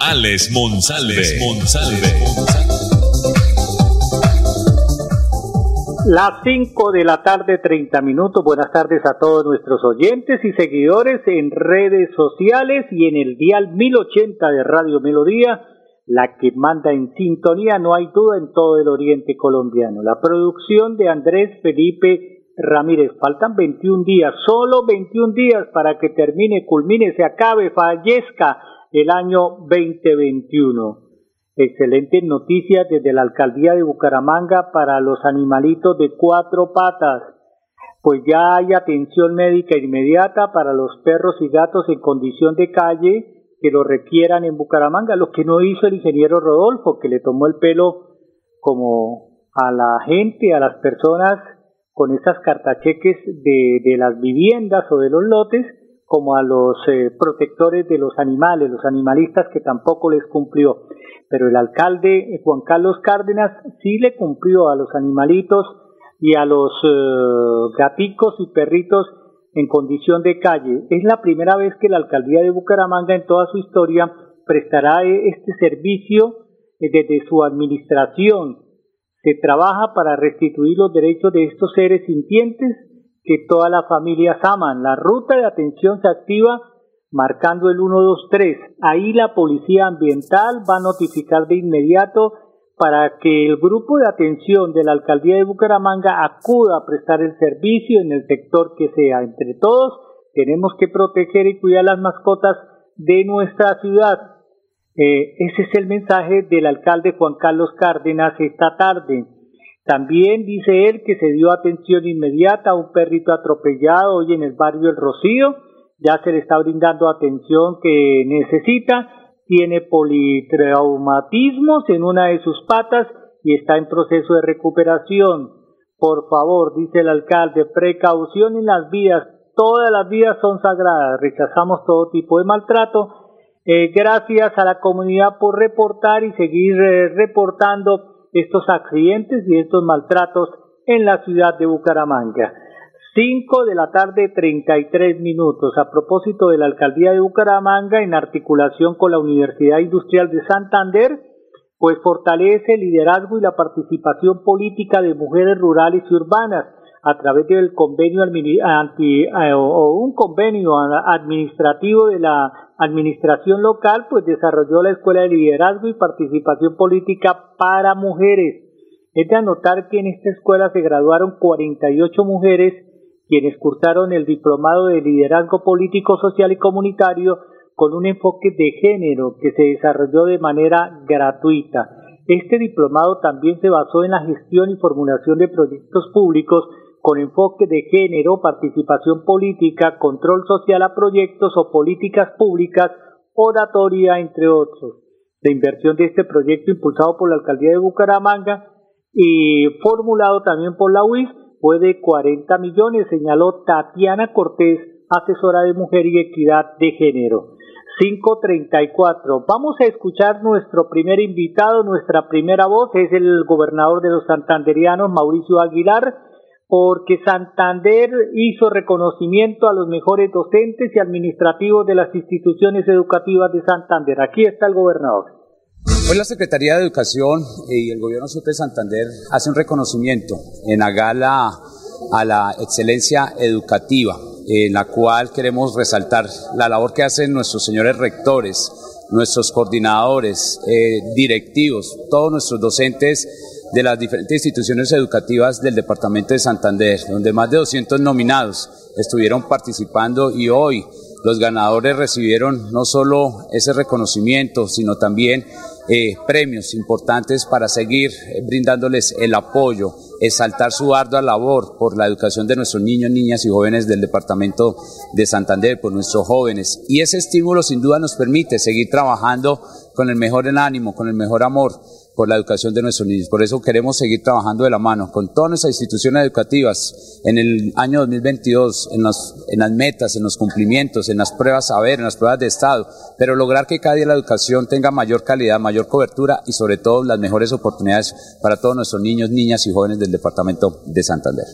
Alex Monsalve. Monsalve. Las 5 de la tarde, 30 minutos. Buenas tardes a todos nuestros oyentes y seguidores en redes sociales y en el dial 1080 de Radio Melodía, la que manda en sintonía, no hay duda, en todo el oriente colombiano. La producción de Andrés Felipe Ramírez. Faltan 21 días, solo 21 días para que termine, culmine, se acabe, fallezca el año 2021. Excelentes noticias desde la alcaldía de Bucaramanga para los animalitos de cuatro patas. Pues ya hay atención médica inmediata para los perros y gatos en condición de calle que lo requieran en Bucaramanga, lo que no hizo el ingeniero Rodolfo, que le tomó el pelo como a la gente, a las personas con esas cartacheques de las viviendas o de los lotes, como a los eh, protectores de los animales, los animalistas que tampoco les cumplió. Pero el alcalde eh, Juan Carlos Cárdenas sí le cumplió a los animalitos y a los eh, gaticos y perritos en condición de calle. Es la primera vez que la alcaldía de Bucaramanga en toda su historia prestará este servicio desde su administración. Se trabaja para restituir los derechos de estos seres sintientes que todas las familias aman. La ruta de atención se activa marcando el 123. Ahí la policía ambiental va a notificar de inmediato para que el grupo de atención de la alcaldía de Bucaramanga acuda a prestar el servicio en el sector que sea. Entre todos tenemos que proteger y cuidar las mascotas de nuestra ciudad. Eh, ese es el mensaje del alcalde Juan Carlos Cárdenas esta tarde. También dice él que se dio atención inmediata a un perrito atropellado hoy en el barrio El Rocío. Ya se le está brindando atención que necesita. Tiene politraumatismos en una de sus patas y está en proceso de recuperación. Por favor, dice el alcalde, precaución en las vías. Todas las vías son sagradas. Rechazamos todo tipo de maltrato. Eh, gracias a la comunidad por reportar y seguir eh, reportando estos accidentes y estos maltratos en la ciudad de Bucaramanga. 5 de la tarde 33 minutos. A propósito de la alcaldía de Bucaramanga, en articulación con la Universidad Industrial de Santander, pues fortalece el liderazgo y la participación política de mujeres rurales y urbanas a través del convenio anti, eh, o un convenio administrativo de la administración local, pues desarrolló la Escuela de Liderazgo y Participación Política para Mujeres. Es de anotar que en esta escuela se graduaron 48 mujeres quienes cursaron el diplomado de liderazgo político, social y comunitario con un enfoque de género que se desarrolló de manera gratuita. Este diplomado también se basó en la gestión y formulación de proyectos públicos con enfoque de género, participación política, control social a proyectos o políticas públicas, oratoria, entre otros. La inversión de este proyecto impulsado por la alcaldía de Bucaramanga y formulado también por la UIS fue de 40 millones, señaló Tatiana Cortés, asesora de mujer y equidad de género. 534. Vamos a escuchar nuestro primer invitado, nuestra primera voz, es el gobernador de los santanderianos, Mauricio Aguilar, porque Santander hizo reconocimiento a los mejores docentes y administrativos de las instituciones educativas de Santander. Aquí está el gobernador. Hoy la Secretaría de Educación y el Gobierno de Santander hace un reconocimiento en la gala a la excelencia educativa, en la cual queremos resaltar la labor que hacen nuestros señores rectores, nuestros coordinadores, eh, directivos, todos nuestros docentes de las diferentes instituciones educativas del departamento de Santander, donde más de 200 nominados estuvieron participando y hoy los ganadores recibieron no solo ese reconocimiento, sino también eh, premios importantes para seguir eh, brindándoles el apoyo exaltar su ardua labor por la educación de nuestros niños, niñas y jóvenes del departamento de Santander, por nuestros jóvenes. Y ese estímulo sin duda nos permite seguir trabajando con el mejor ánimo, con el mejor amor por la educación de nuestros niños. Por eso queremos seguir trabajando de la mano con todas nuestras instituciones educativas en el año 2022, en, en las metas, en los cumplimientos, en las pruebas saber, en las pruebas de Estado, pero lograr que cada día la educación tenga mayor calidad, mayor cobertura y sobre todo las mejores oportunidades para todos nuestros niños, niñas y jóvenes del departamento de Santander.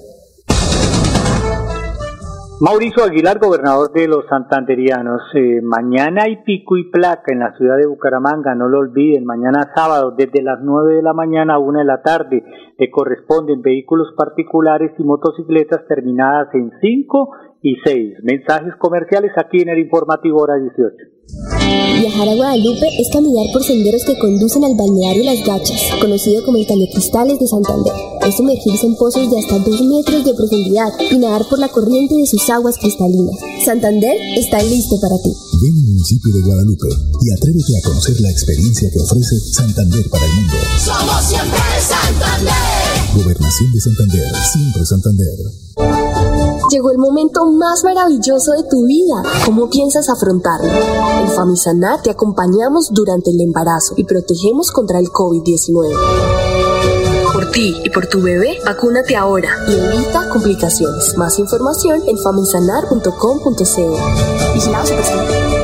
Mauricio Aguilar, gobernador de los santanderianos. Eh, mañana hay pico y placa en la ciudad de Bucaramanga, no lo olviden. Mañana sábado, desde las 9 de la mañana a 1 de la tarde, le corresponden vehículos particulares y motocicletas terminadas en 5 y 6. Mensajes comerciales aquí en el informativo hora 18. Viajar a Guadalupe es caminar por senderos que conducen al balneario Las Gachas, conocido como el Cristales de Santander. Es sumergirse en pozos de hasta 2 metros de profundidad y nadar por la corriente de sus aguas cristalinas. Santander está listo para ti. Ven al municipio de Guadalupe y atrévete a conocer la experiencia que ofrece Santander para el mundo. Somos siempre Santander. Gobernación de Santander, siempre Santander. Llegó el momento más maravilloso de tu vida. ¿Cómo piensas afrontarlo? En Famisanar te acompañamos durante el embarazo y protegemos contra el COVID-19. Por ti y por tu bebé, vacúnate ahora y evita complicaciones. Más información en famisanar.com.co.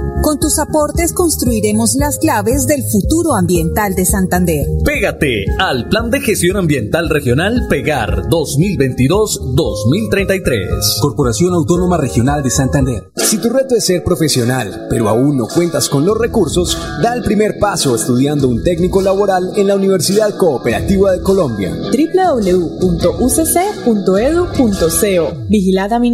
Con tus aportes construiremos las claves del futuro ambiental de Santander. Pégate al Plan de Gestión Ambiental Regional Pegar 2022-2033. Corporación Autónoma Regional de Santander. Si tu reto es ser profesional, pero aún no cuentas con los recursos, da el primer paso estudiando un técnico laboral en la Universidad Cooperativa de Colombia. www.ucc.edu.co Vigilada mi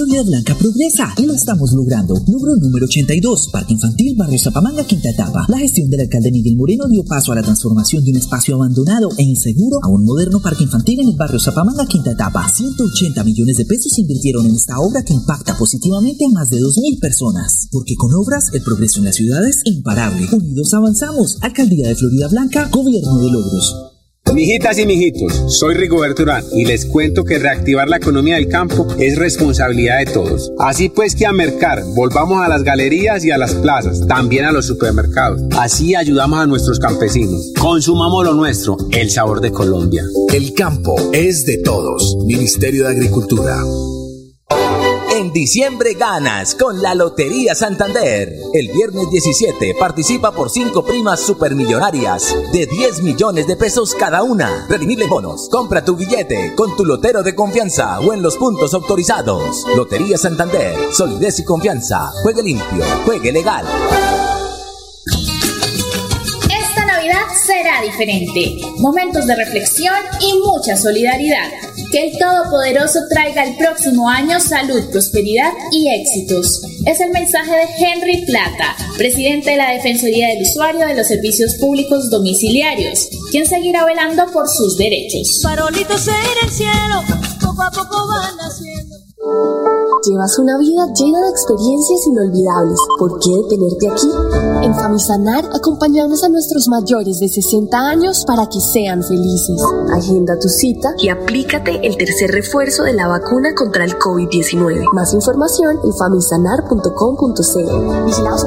Florida Blanca progresa y lo estamos logrando. Logro número 82, Parque Infantil Barrio Zapamanga, quinta etapa. La gestión del alcalde Miguel Moreno dio paso a la transformación de un espacio abandonado e inseguro a un moderno parque infantil en el barrio Zapamanga, quinta etapa. 180 millones de pesos se invirtieron en esta obra que impacta positivamente a más de 2.000 personas. Porque con obras el progreso en la ciudad es imparable. Unidos avanzamos. Alcaldía de Florida Blanca, Gobierno de Logros. Mijitas y mijitos, soy Rigoberto Urán y les cuento que reactivar la economía del campo es responsabilidad de todos. Así pues que a mercar, volvamos a las galerías y a las plazas, también a los supermercados. Así ayudamos a nuestros campesinos. Consumamos lo nuestro, el sabor de Colombia. El campo es de todos. Ministerio de Agricultura. En diciembre ganas con la Lotería Santander. El viernes 17 participa por 5 primas supermillonarias de 10 millones de pesos cada una. Redimible bonos. Compra tu billete con tu lotero de confianza o en los puntos autorizados. Lotería Santander. Solidez y confianza. Juegue limpio. Juegue legal. Esta Navidad será diferente. Momentos de reflexión y mucha solidaridad. Que el Todopoderoso traiga el próximo año salud, prosperidad y éxitos. Es el mensaje de Henry Plata, presidente de la Defensoría del Usuario de los Servicios Públicos Domiciliarios, quien seguirá velando por sus derechos. Farolitos en el cielo, poco a poco van naciendo. Llevas una vida llena de experiencias inolvidables. ¿Por qué detenerte aquí? En Famisanar acompañamos a nuestros mayores de 60 años para que sean felices. Agenda tu cita y aplícate el tercer refuerzo de la vacuna contra el COVID-19. Más información en famisanar.com.co. Vigilados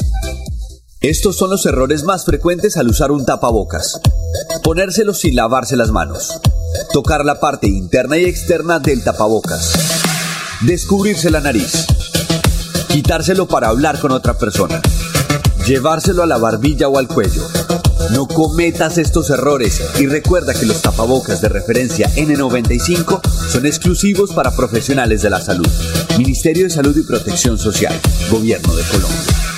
Estos son los errores más frecuentes al usar un tapabocas. Ponérselo sin lavarse las manos. Tocar la parte interna y externa del tapabocas. Descubrirse la nariz. Quitárselo para hablar con otra persona llevárselo a la barbilla o al cuello. No cometas estos errores y recuerda que los tapabocas de referencia N95 son exclusivos para profesionales de la salud. Ministerio de Salud y Protección Social, Gobierno de Colombia.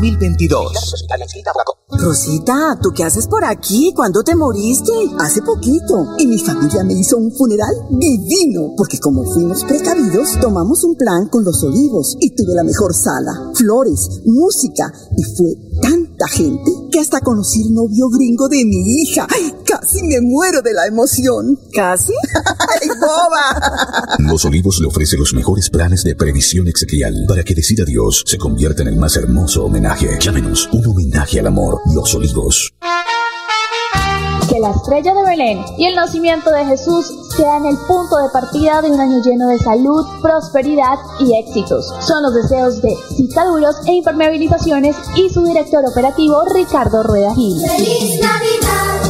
2022. Rosita, ¿tú qué haces por aquí? ¿Cuándo te moriste? Hace poquito. Y mi familia me hizo un funeral divino. Porque como fuimos precavidos, tomamos un plan con los olivos. Y tuve la mejor sala, flores, música. Y fue tanta gente que hasta conocí el novio gringo de mi hija. ¡Ay, casi me muero de la emoción! ¿Casi? ¡Ay, boba! Los Olivos le ofrece los mejores planes de previsión exequial para que decida Dios se convierta en el más hermoso homenaje. Llámenos un homenaje al amor. Los Olivos. La estrella de Belén y el nacimiento de Jesús sean el punto de partida de un año lleno de salud, prosperidad y éxitos. Son los deseos de Cicaduros e Impermeabilizaciones y su director operativo Ricardo Rueda Gil. ¡Feliz Navidad!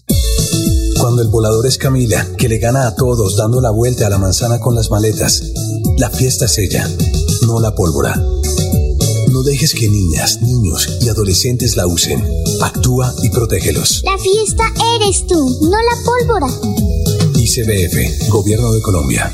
Cuando el volador es Camila, que le gana a todos dando la vuelta a la manzana con las maletas, la fiesta es ella, no la pólvora. No dejes que niñas, niños y adolescentes la usen. Actúa y protégelos. La fiesta eres tú, no la pólvora. ICBF, Gobierno de Colombia.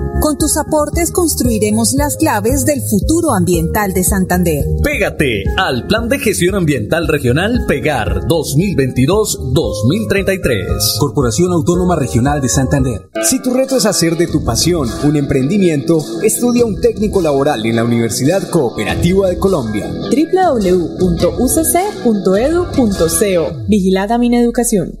Con tus aportes construiremos las claves del futuro ambiental de Santander. Pégate al Plan de Gestión Ambiental Regional Pegar 2022-2033. Corporación Autónoma Regional de Santander. Si tu reto es hacer de tu pasión un emprendimiento, estudia un técnico laboral en la Universidad Cooperativa de Colombia. www.ucc.edu.co Vigilada Mineducación.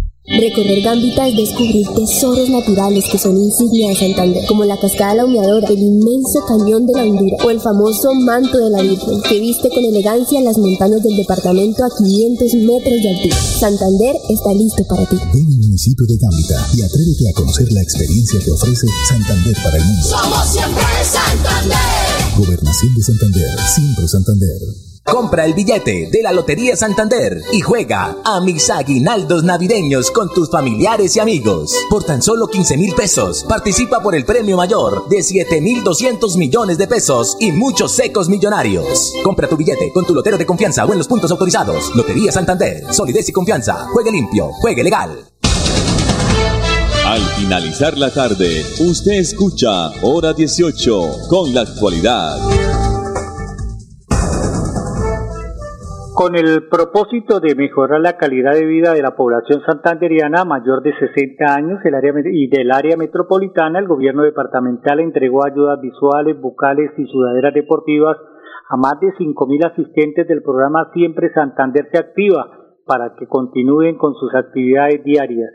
Recorrer Gambita es descubrir tesoros naturales que son insignia de Santander, como la cascada La Humeadora, el inmenso cañón de la Hondura o el famoso manto de la Virgen, que viste con elegancia las montañas del departamento a 500 metros de altura. Santander está listo para ti. Ven al municipio de Gambita y atrévete a conocer la experiencia que ofrece Santander para el mundo. Somos siempre Santander. Gobernación de Santander, siempre Santander. Compra el billete de la Lotería Santander y juega a mis aguinaldos navideños con tus familiares y amigos. Por tan solo 15 mil pesos, participa por el premio mayor de 7 mil 200 millones de pesos y muchos secos millonarios. Compra tu billete con tu lotero de confianza o en los puntos autorizados. Lotería Santander, solidez y confianza. Juegue limpio, juegue legal. Al finalizar la tarde, usted escucha Hora 18 con la actualidad. Con el propósito de mejorar la calidad de vida de la población santanderiana mayor de 60 años área, y del área metropolitana, el gobierno departamental entregó ayudas visuales, bucales y sudaderas deportivas a más de 5.000 asistentes del programa Siempre Santander se activa para que continúen con sus actividades diarias.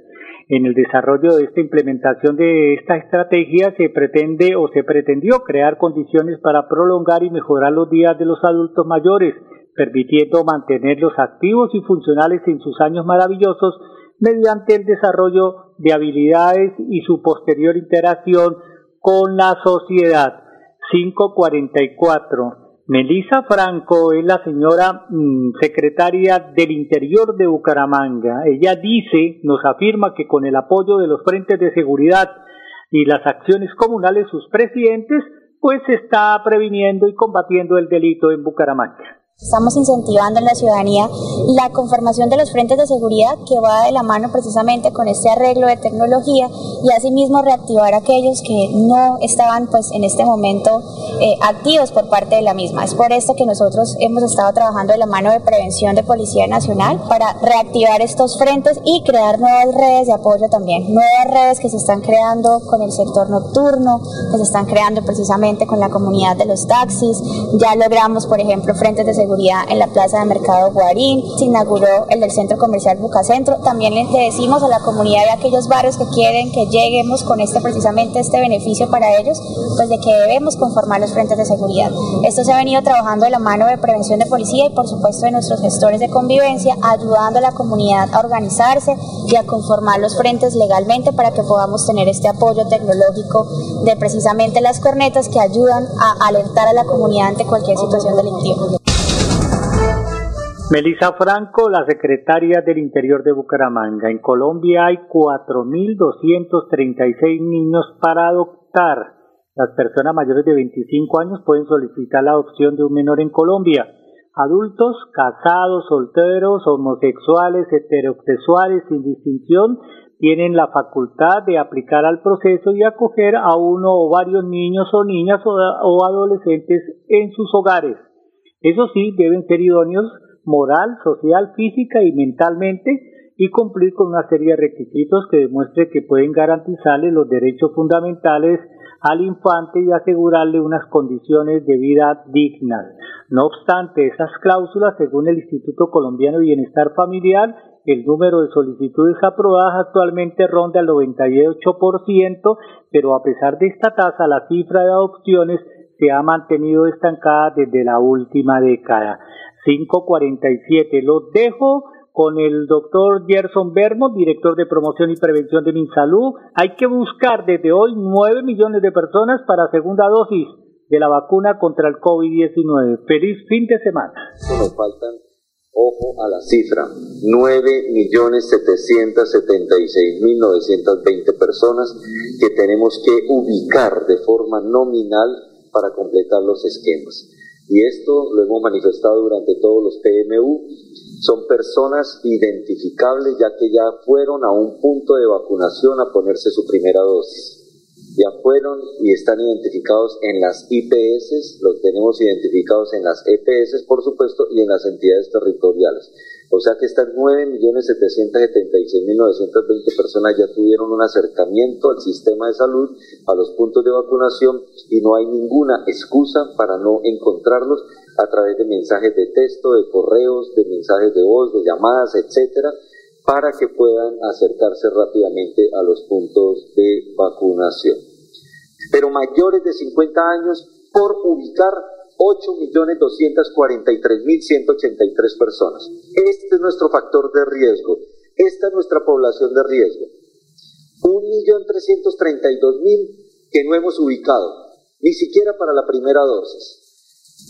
En el desarrollo de esta implementación de esta estrategia se pretende o se pretendió crear condiciones para prolongar y mejorar los días de los adultos mayores, permitiendo mantenerlos activos y funcionales en sus años maravillosos mediante el desarrollo de habilidades y su posterior interacción con la sociedad. 544. Melisa Franco es la señora mmm, secretaria del Interior de Bucaramanga. Ella dice, nos afirma que con el apoyo de los frentes de seguridad y las acciones comunales sus presidentes, pues se está previniendo y combatiendo el delito en Bucaramanga. Estamos incentivando en la ciudadanía la conformación de los frentes de seguridad que va de la mano precisamente con este arreglo de tecnología y asimismo reactivar a aquellos que no estaban pues en este momento eh, activos por parte de la misma. Es por esto que nosotros hemos estado trabajando de la mano de prevención de Policía Nacional para reactivar estos frentes y crear nuevas redes de apoyo también, nuevas redes que se están creando con el sector nocturno, que se están creando precisamente con la comunidad de los taxis. Ya logramos, por ejemplo, frentes de seguridad seguridad en la plaza de mercado Guarín, se inauguró el del centro comercial Bucacentro. También le decimos a la comunidad de aquellos barrios que quieren que lleguemos con este precisamente este beneficio para ellos, pues de que debemos conformar los frentes de seguridad. Esto se ha venido trabajando de la mano de prevención de policía y por supuesto de nuestros gestores de convivencia, ayudando a la comunidad a organizarse y a conformar los frentes legalmente para que podamos tener este apoyo tecnológico de precisamente las cornetas que ayudan a alertar a la comunidad ante cualquier situación delictiva. Melissa Franco, la secretaria del Interior de Bucaramanga. En Colombia hay 4.236 niños para adoptar. Las personas mayores de 25 años pueden solicitar la adopción de un menor en Colombia. Adultos, casados, solteros, homosexuales, heterosexuales, sin distinción, tienen la facultad de aplicar al proceso y acoger a uno o varios niños o niñas o, o adolescentes en sus hogares. Eso sí, deben ser idóneos moral, social, física y mentalmente y cumplir con una serie de requisitos que demuestre que pueden garantizarle los derechos fundamentales al infante y asegurarle unas condiciones de vida dignas. No obstante, esas cláusulas, según el Instituto Colombiano de Bienestar Familiar, el número de solicitudes aprobadas actualmente ronda el 98%, pero a pesar de esta tasa, la cifra de adopciones se ha mantenido estancada desde la última década. 547. Los dejo con el doctor Gerson Bermo, director de promoción y prevención de MinSalud. Hay que buscar desde hoy 9 millones de personas para segunda dosis de la vacuna contra el COVID-19. Feliz fin de semana. Nos faltan, ojo a la cifra, 9.776.920 personas que tenemos que ubicar de forma nominal para completar los esquemas y esto lo hemos manifestado durante todos los PMU, son personas identificables ya que ya fueron a un punto de vacunación a ponerse su primera dosis. Ya fueron y están identificados en las IPS, los tenemos identificados en las EPS, por supuesto, y en las entidades territoriales. O sea que estas 9.776.920 personas ya tuvieron un acercamiento al sistema de salud, a los puntos de vacunación y no hay ninguna excusa para no encontrarlos a través de mensajes de texto, de correos, de mensajes de voz, de llamadas, etcétera, para que puedan acercarse rápidamente a los puntos de vacunación. Pero mayores de 50 años por ubicar 8.243.183 personas. Este es nuestro factor de riesgo. Esta es nuestra población de riesgo. 1.332.000 que no hemos ubicado, ni siquiera para la primera dosis.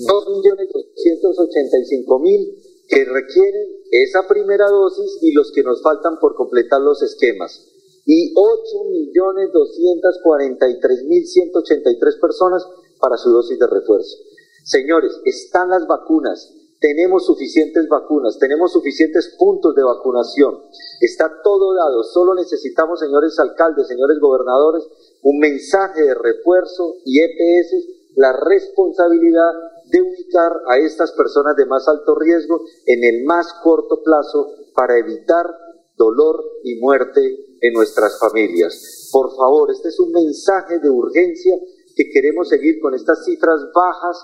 2.285.000 que requieren esa primera dosis y los que nos faltan por completar los esquemas. Y 8.243.183 personas para su dosis de refuerzo. Señores, están las vacunas, tenemos suficientes vacunas, tenemos suficientes puntos de vacunación, está todo dado, solo necesitamos, señores alcaldes, señores gobernadores, un mensaje de refuerzo y EPS, la responsabilidad de ubicar a estas personas de más alto riesgo en el más corto plazo para evitar dolor y muerte en nuestras familias. Por favor, este es un mensaje de urgencia que queremos seguir con estas cifras bajas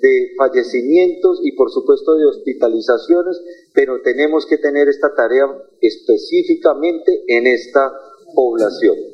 de fallecimientos y por supuesto de hospitalizaciones, pero tenemos que tener esta tarea específicamente en esta población.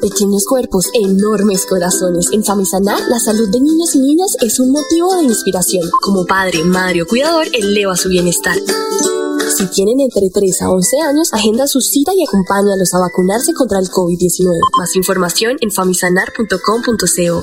Pequeños cuerpos, enormes corazones. En Famisanar, la salud de niños y niñas es un motivo de inspiración. Como padre, madre o cuidador, eleva su bienestar. Si tienen entre 3 a 11 años, agenda su cita y acompáñalos a vacunarse contra el COVID-19. Más información en famisanar.com.co.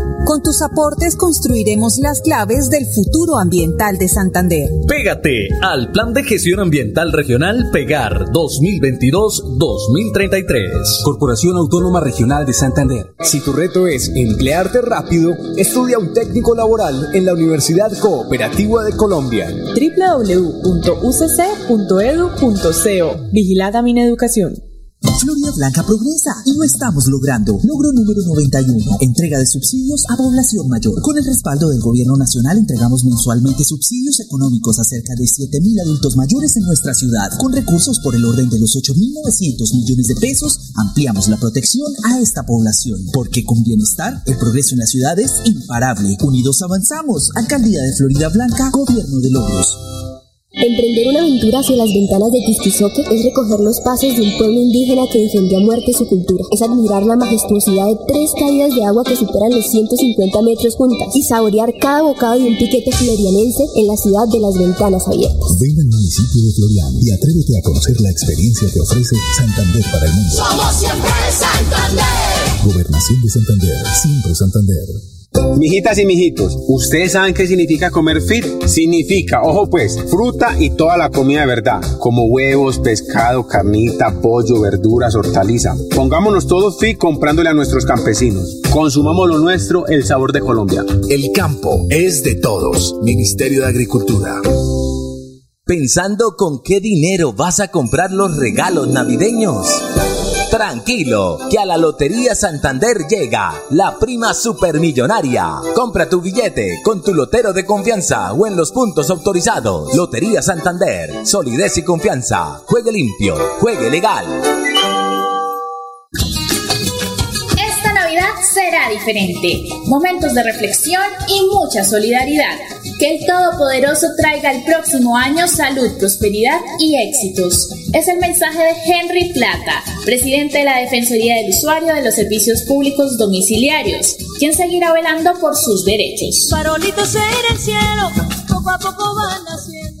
Con tus aportes construiremos las claves del futuro ambiental de Santander. Pégate al Plan de Gestión Ambiental Regional Pegar 2022-2033. Corporación Autónoma Regional de Santander. Si tu reto es emplearte rápido, estudia un técnico laboral en la Universidad Cooperativa de Colombia. www.ucc.edu.co Vigilada Mineducación. Blanca progresa y lo estamos logrando. Logro número 91. Entrega de subsidios a población mayor. Con el respaldo del gobierno nacional entregamos mensualmente subsidios económicos a cerca de 7.000 adultos mayores en nuestra ciudad. Con recursos por el orden de los 8.900 millones de pesos, ampliamos la protección a esta población. Porque con bienestar, el progreso en la ciudad es imparable. Unidos avanzamos. Alcaldía de Florida Blanca, Gobierno de Logros. Emprender una aventura hacia las ventanas de Tistizoque es recoger los pasos de un pueblo indígena que defendió a muerte su cultura. Es admirar la majestuosidad de tres caídas de agua que superan los 150 metros juntas y saborear cada bocado de un piquete florianense en la ciudad de las ventanas abiertas. Ven al municipio de Florian y atrévete a conocer la experiencia que ofrece Santander para el mundo. Somos siempre Santander. Gobernación de Santander, siempre Santander. Mijitas y mijitos, ¿ustedes saben qué significa comer fit? Significa, ojo pues, fruta y toda la comida de verdad, como huevos, pescado, carnita, pollo, verduras, hortaliza. Pongámonos todos fit comprándole a nuestros campesinos. Consumamos lo nuestro, el sabor de Colombia. El campo es de todos. Ministerio de Agricultura. ¿Pensando con qué dinero vas a comprar los regalos navideños? Tranquilo, que a la Lotería Santander llega la prima supermillonaria. Compra tu billete con tu lotero de confianza o en los puntos autorizados. Lotería Santander, solidez y confianza. Juegue limpio, juegue legal. Esta Navidad será diferente. Momentos de reflexión y mucha solidaridad. Que el Todopoderoso traiga el próximo año salud, prosperidad y éxitos. Es el mensaje de Henry Plata, presidente de la Defensoría del Usuario de los Servicios Públicos Domiciliarios, quien seguirá velando por sus derechos. Farolitos en el cielo, poco a poco van naciendo.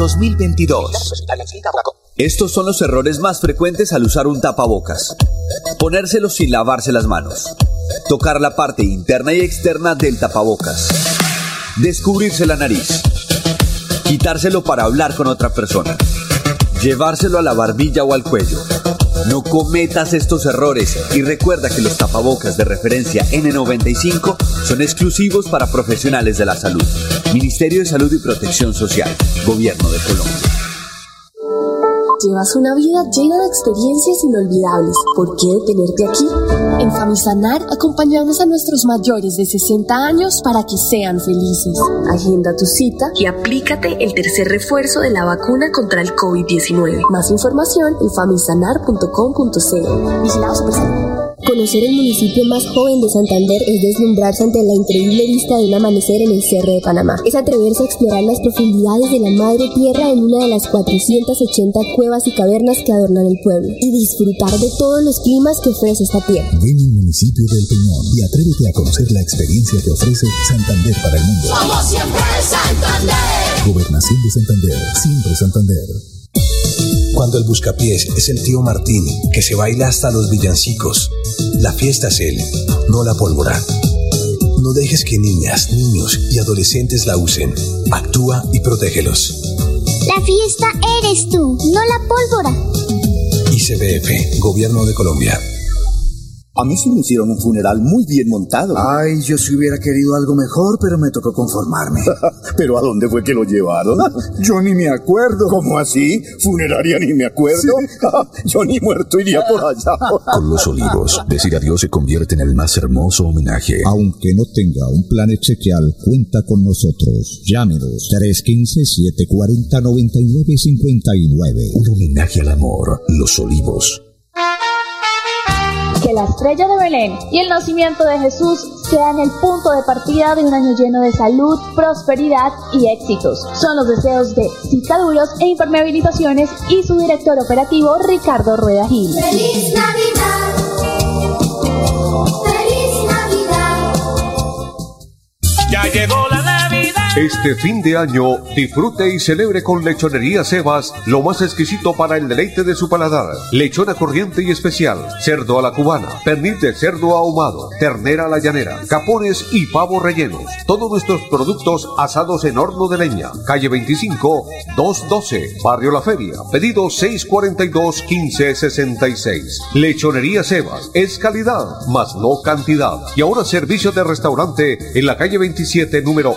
2022. Estos son los errores más frecuentes al usar un tapabocas. Ponérselo sin lavarse las manos. Tocar la parte interna y externa del tapabocas. Descubrirse la nariz. Quitárselo para hablar con otra persona. Llevárselo a la barbilla o al cuello. No cometas estos errores y recuerda que los tapabocas de referencia N95 son exclusivos para profesionales de la salud. Ministerio de Salud y Protección Social. Gobierno de Colombia. Llevas una vida llena de experiencias inolvidables. ¿Por qué detenerte aquí? En Famisanar acompañamos a nuestros mayores de 60 años para que sean felices. Agenda tu cita y aplícate el tercer refuerzo de la vacuna contra el COVID-19. Más información en famisanar.com.co. Vigilados. Conocer el municipio más joven de Santander es deslumbrarse ante la increíble vista de un amanecer en el Cerro de Panamá. Es atreverse a explorar las profundidades de la madre tierra en una de las 480 cuevas y cavernas que adornan el pueblo y disfrutar de todos los climas que ofrece esta tierra. Ven al municipio del Peñón y atrévete a conocer la experiencia que ofrece Santander para el mundo. Somos siempre Santander. Gobernación de Santander, siempre Santander. Cuando el buscapiés es el tío Martín, que se baila hasta los villancicos. La fiesta es él, no la pólvora. No dejes que niñas, niños y adolescentes la usen. Actúa y protégelos. La fiesta eres tú, no la pólvora. ICBF, Gobierno de Colombia. A mí sí me hicieron un funeral muy bien montado. Ay, yo si hubiera querido algo mejor, pero me tocó conformarme. ¿Pero a dónde fue que lo llevaron? yo ni me acuerdo. ¿Cómo así? ¿Funeraria ni me acuerdo? yo ni muerto iría por allá. Con los olivos, decir adiós se convierte en el más hermoso homenaje. Aunque no tenga un plan exequial, cuenta con nosotros. Llámenos 315-740-9959. Un homenaje al amor. Los olivos. Que la estrella de Belén y el nacimiento de Jesús sean el punto de partida de un año lleno de salud, prosperidad y éxitos. Son los deseos de Cicaduros e Impermeabilizaciones y su director operativo Ricardo Rueda Gil. ¡Feliz Navidad! ¡Feliz Navidad! Ya llegó la Navidad. Este fin de año, disfrute y celebre con Lechonería Sebas lo más exquisito para el deleite de su paladar. Lechona corriente y especial, cerdo a la cubana, pernil de cerdo ahumado, ternera a la llanera, capones y pavo rellenos. Todos nuestros productos asados en horno de leña. Calle 25, 212, Barrio La Feria. Pedido 642-1566. Lechonería Sebas es calidad, más no cantidad. Y ahora servicio de restaurante en la calle 27, número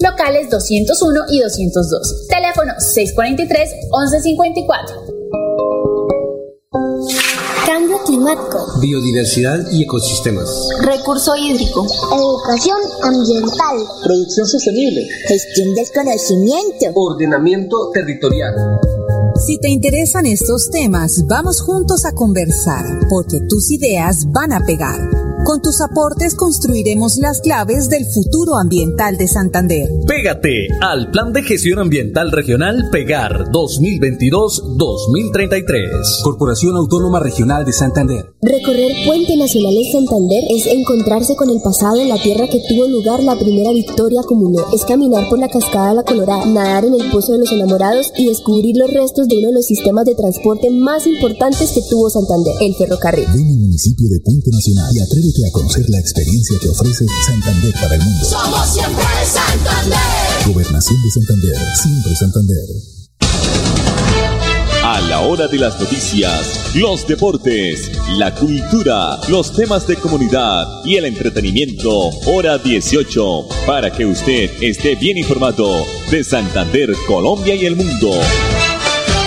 locales 201 y 202. Teléfono 643-1154. Cambio climático. Biodiversidad y ecosistemas. Recurso hídrico. Educación ambiental. Producción sostenible. Gestión del conocimiento. Ordenamiento territorial. Si te interesan estos temas, vamos juntos a conversar, porque tus ideas van a pegar. Con tus aportes construiremos las claves del futuro ambiental de Santander. Pégate al Plan de Gestión Ambiental Regional Pegar 2022-2033. Corporación Autónoma Regional de Santander. Recorrer Puente Nacional en Santander es encontrarse con el pasado en la tierra que tuvo lugar la primera victoria común. Es caminar por la cascada de la Colorada, nadar en el Pozo de los Enamorados y descubrir los restos de uno de los sistemas de transporte más importantes que tuvo Santander, el ferrocarril. Ven al municipio de Puente Nacional y atrévete a conocer la experiencia que ofrece Santander para el mundo. Somos siempre Santander. Gobernación de Santander, siempre Santander. A la hora de las noticias, los deportes, la cultura, los temas de comunidad y el entretenimiento, hora 18, para que usted esté bien informado de Santander, Colombia y el mundo.